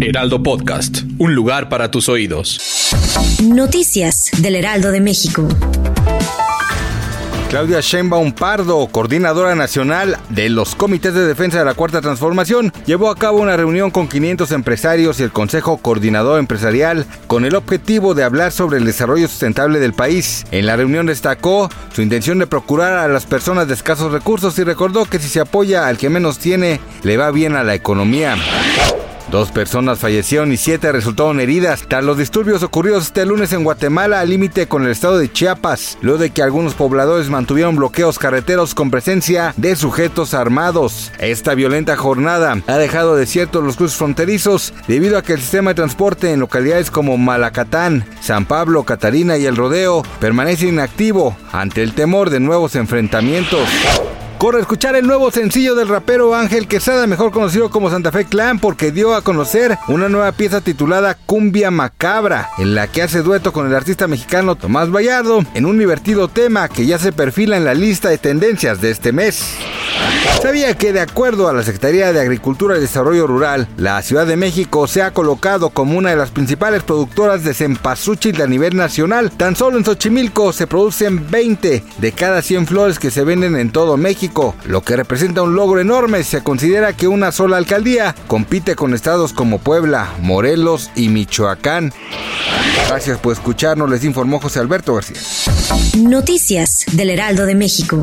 Heraldo Podcast, un lugar para tus oídos. Noticias del Heraldo de México. Claudia Sheinbaum Pardo, coordinadora nacional de los comités de defensa de la Cuarta Transformación, llevó a cabo una reunión con 500 empresarios y el Consejo Coordinador Empresarial con el objetivo de hablar sobre el desarrollo sustentable del país. En la reunión destacó su intención de procurar a las personas de escasos recursos y recordó que si se apoya al que menos tiene, le va bien a la economía. Dos personas fallecieron y siete resultaron heridas tras los disturbios ocurridos este lunes en Guatemala al límite con el estado de Chiapas, luego de que algunos pobladores mantuvieron bloqueos carreteros con presencia de sujetos armados. Esta violenta jornada ha dejado desiertos los cruces fronterizos debido a que el sistema de transporte en localidades como Malacatán, San Pablo, Catarina y El Rodeo permanece inactivo ante el temor de nuevos enfrentamientos. Corre a escuchar el nuevo sencillo del rapero Ángel Quesada, mejor conocido como Santa Fe Clan, porque dio a conocer una nueva pieza titulada Cumbia Macabra, en la que hace dueto con el artista mexicano Tomás Vallardo, en un divertido tema que ya se perfila en la lista de tendencias de este mes. Sabía que de acuerdo a la Secretaría de Agricultura y Desarrollo Rural, la Ciudad de México se ha colocado como una de las principales productoras de cempasúchil a nivel nacional. Tan solo en Xochimilco se producen 20 de cada 100 flores que se venden en todo México, lo que representa un logro enorme. Se considera que una sola alcaldía compite con estados como Puebla, Morelos y Michoacán. Gracias por escucharnos, les informó José Alberto García. Noticias del Heraldo de México.